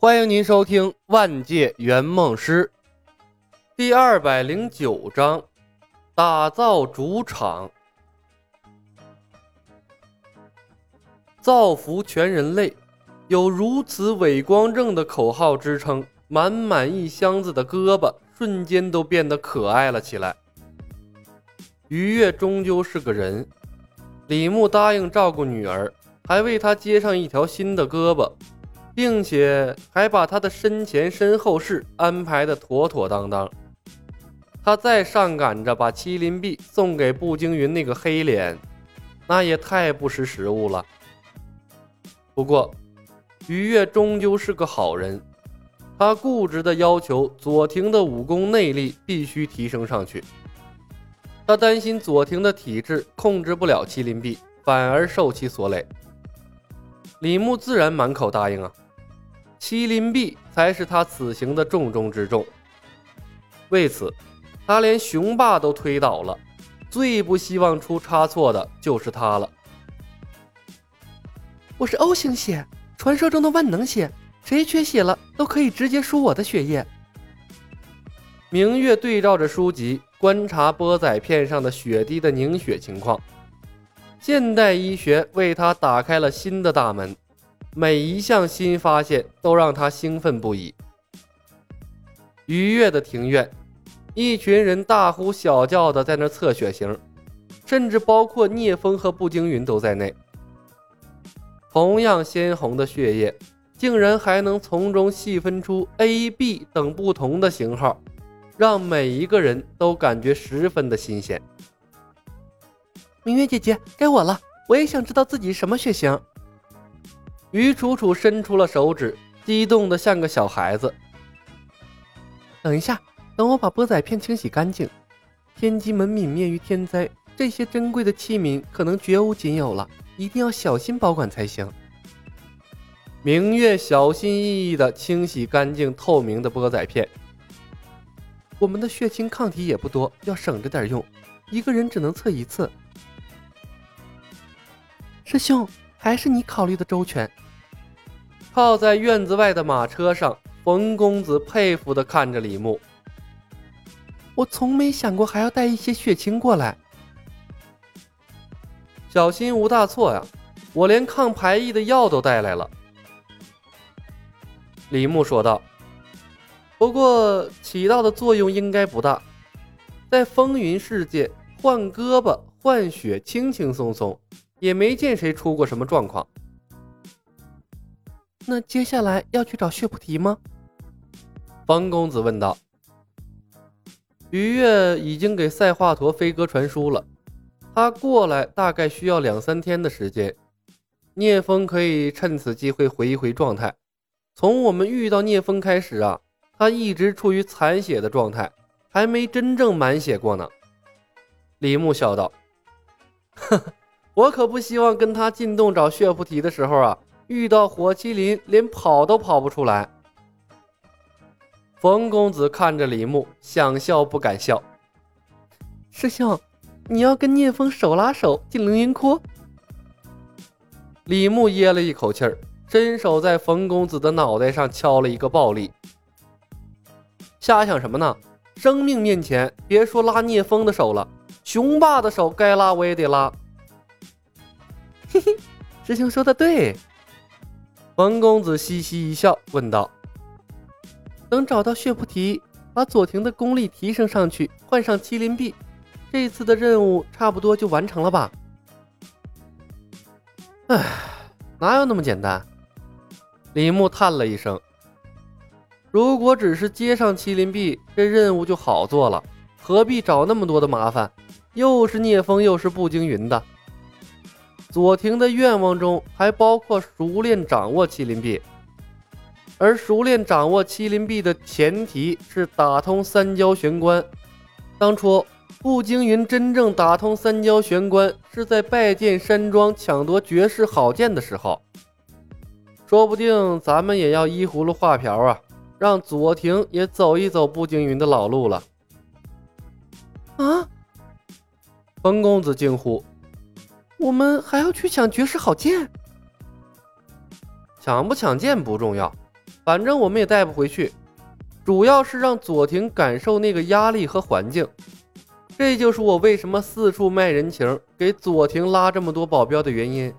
欢迎您收听《万界圆梦师》第二百零九章：打造主场，造福全人类。有如此伟光正的口号支撑，满满一箱子的胳膊瞬间都变得可爱了起来。于月终究是个人，李牧答应照顾女儿，还为她接上一条新的胳膊。并且还把他的身前身后事安排的妥妥当当。他再上赶着把麒麟臂送给步惊云那个黑脸，那也太不识时务了。不过，于越终究是个好人，他固执的要求左庭的武功内力必须提升上去。他担心左庭的体质控制不了麒麟臂，反而受其所累。李牧自然满口答应啊。麒麟臂才是他此行的重中之重。为此，他连雄霸都推倒了。最不希望出差错的就是他了。我是 O 型血，传说中的万能血，谁缺血了都可以直接输我的血液。明月对照着书籍，观察波仔片上的血滴的凝血情况。现代医学为他打开了新的大门。每一项新发现都让他兴奋不已。愉悦的庭院，一群人大呼小叫的在那测血型，甚至包括聂风和步惊云都在内。同样鲜红的血液，竟然还能从中细分出 A、B 等不同的型号，让每一个人都感觉十分的新鲜。明月姐姐，该我了，我也想知道自己什么血型。于楚楚伸出了手指，激动的像个小孩子。等一下，等我把波仔片清洗干净。天机门泯灭于天灾，这些珍贵的器皿可能绝无仅有了，一定要小心保管才行。明月小心翼翼的清洗干净透明的波仔片。我们的血清抗体也不多，要省着点用，一个人只能测一次。师兄。还是你考虑的周全。靠在院子外的马车上，冯公子佩服的看着李牧。我从没想过还要带一些血清过来。小心无大错呀，我连抗排异的药都带来了。李牧说道。不过起到的作用应该不大，在风云世界换胳膊换血轻轻松松。也没见谁出过什么状况。那接下来要去找血菩提吗？方公子问道。于月已经给赛华佗飞鸽传书了，他过来大概需要两三天的时间。聂风可以趁此机会回一回状态。从我们遇到聂风开始啊，他一直处于残血的状态，还没真正满血过呢。李牧笑道：“ 呵呵。”我可不希望跟他进洞找血菩提的时候啊，遇到火麒麟，连跑都跑不出来。冯公子看着李牧，想笑不敢笑。师兄，你要跟聂风手拉手进凌云窟？李牧噎了一口气儿，伸手在冯公子的脑袋上敲了一个暴力。瞎想什么呢？生命面前，别说拉聂风的手了，雄霸的手该拉我也得拉。嘿嘿，师兄说的对。冯公子嘻嘻一笑，问道：“等找到血菩提，把左庭的功力提升上去，换上麒麟臂，这次的任务差不多就完成了吧？”唉，哪有那么简单？李牧叹了一声：“如果只是接上麒麟臂，这任务就好做了，何必找那么多的麻烦？又是聂风，又是步惊云的。”左庭的愿望中还包括熟练掌握麒麟臂，而熟练掌握麒麟臂的前提是打通三焦玄关。当初步惊云真正打通三焦玄关，是在拜见山庄抢夺绝世好剑的时候。说不定咱们也要依葫芦画瓢啊，让左庭也走一走步惊云的老路了。啊！冯公子惊呼。我们还要去抢绝世好剑？抢不抢剑不重要，反正我们也带不回去，主要是让左庭感受那个压力和环境。这就是我为什么四处卖人情，给左庭拉这么多保镖的原因。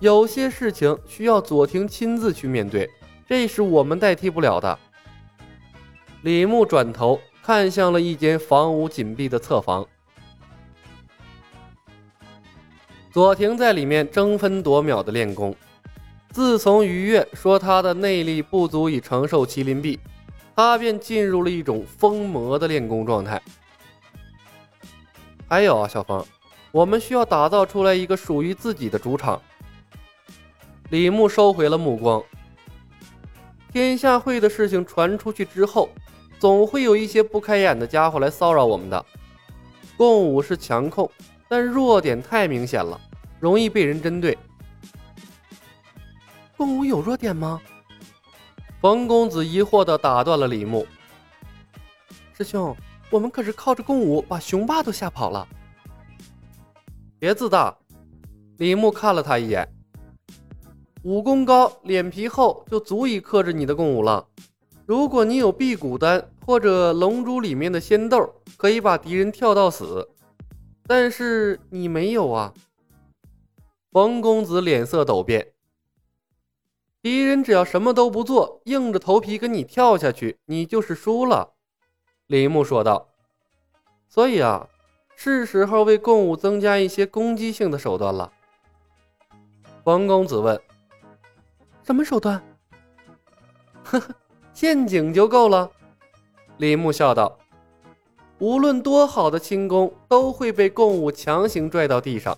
有些事情需要左庭亲自去面对，这是我们代替不了的。李牧转头看向了一间房屋紧闭的侧房，左庭在里面争分夺秒的练功。自从于月说他的内力不足以承受麒麟臂，他便进入了一种疯魔的练功状态。还有啊，小峰，我们需要打造出来一个属于自己的主场。李牧收回了目光。天下会的事情传出去之后，总会有一些不开眼的家伙来骚扰我们的。共舞是强控，但弱点太明显了，容易被人针对。共舞有弱点吗？冯公子疑惑地打断了李牧。师兄，我们可是靠着共舞把雄霸都吓跑了。别自大。李牧看了他一眼。武功高、脸皮厚，就足以克制你的共舞了。如果你有辟谷丹或者龙珠里面的仙豆，可以把敌人跳到死。但是你没有啊。冯公子脸色陡变。敌人只要什么都不做，硬着头皮跟你跳下去，你就是输了。”李牧说道。“所以啊，是时候为共舞增加一些攻击性的手段了。”冯公子问。“什么手段？”“ 呵呵，陷阱就够了。”李牧笑道。“无论多好的轻功，都会被共舞强行拽到地上。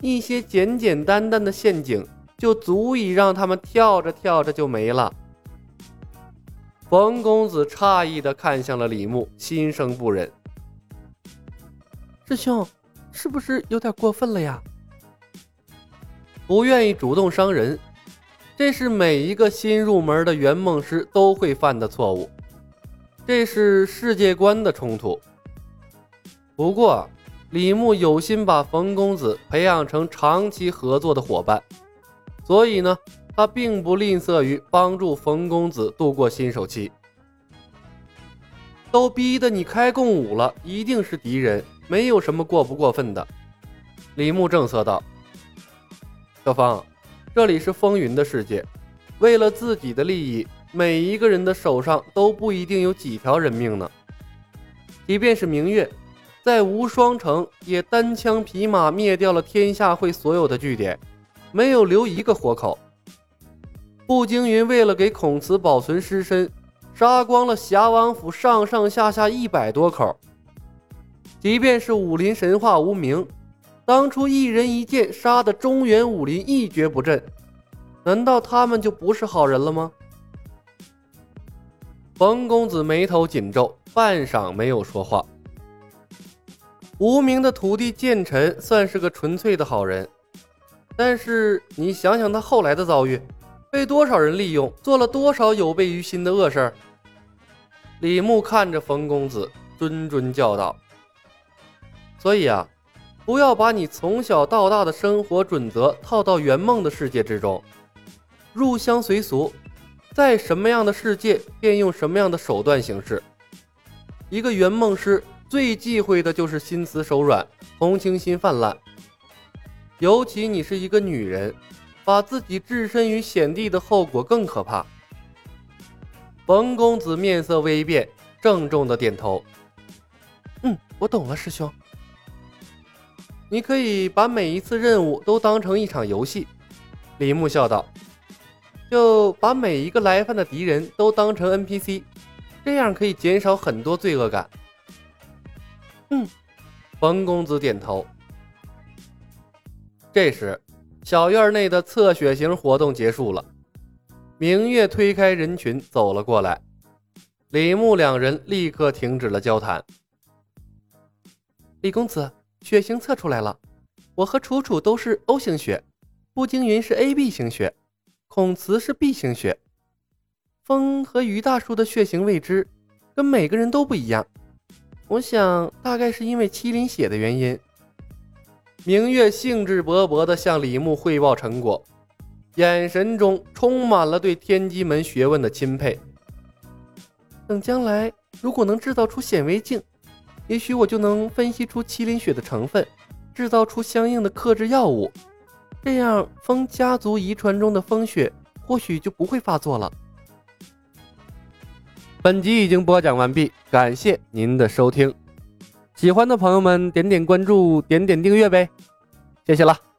一些简简单单的陷阱。”就足以让他们跳着跳着就没了。冯公子诧异的看向了李牧，心生不忍：“师兄，是不是有点过分了呀？”不愿意主动伤人，这是每一个新入门的圆梦师都会犯的错误，这是世界观的冲突。不过，李牧有心把冯公子培养成长期合作的伙伴。所以呢，他并不吝啬于帮助冯公子度过新手期。都逼得你开共舞了，一定是敌人，没有什么过不过分的。李牧正色道：“小芳，这里是风云的世界，为了自己的利益，每一个人的手上都不一定有几条人命呢。即便是明月，在无双城也单枪匹马灭掉了天下会所有的据点。”没有留一个活口。步惊云为了给孔慈保存尸身，杀光了侠王府上上下下一百多口。即便是武林神话无名，当初一人一剑杀的中原武林一蹶不振，难道他们就不是好人了吗？冯公子眉头紧皱，半晌没有说话。无名的徒弟剑尘算是个纯粹的好人。但是你想想他后来的遭遇，被多少人利用，做了多少有悖于心的恶事儿李牧看着冯公子，谆谆教导：“所以啊，不要把你从小到大的生活准则套到圆梦的世界之中，入乡随俗，在什么样的世界便用什么样的手段行事。一个圆梦师最忌讳的就是心慈手软，同情心泛滥。”尤其你是一个女人，把自己置身于险地的后果更可怕。冯公子面色微变，郑重的点头：“嗯，我懂了，师兄。你可以把每一次任务都当成一场游戏。”李牧笑道：“就把每一个来犯的敌人都当成 NPC，这样可以减少很多罪恶感。”嗯，冯公子点头。这时，小院内的测血型活动结束了。明月推开人群走了过来，李牧两人立刻停止了交谈。李公子，血型测出来了，我和楚楚都是 O 型血，步惊云是 AB 型血，孔慈是 B 型血，风和于大叔的血型未知，跟每个人都不一样。我想大概是因为麒麟血的原因。明月兴致勃勃地向李牧汇报成果。眼神中充满了对天机门学问的钦佩。等将来如果能制造出显微镜，也许我就能分析出麒麟血的成分，制造出相应的克制药物。这样，风家族遗传中的风雪或许就不会发作了。本集已经播讲完毕，感谢您的收听。喜欢的朋友们，点点关注，点点订阅呗，谢谢了。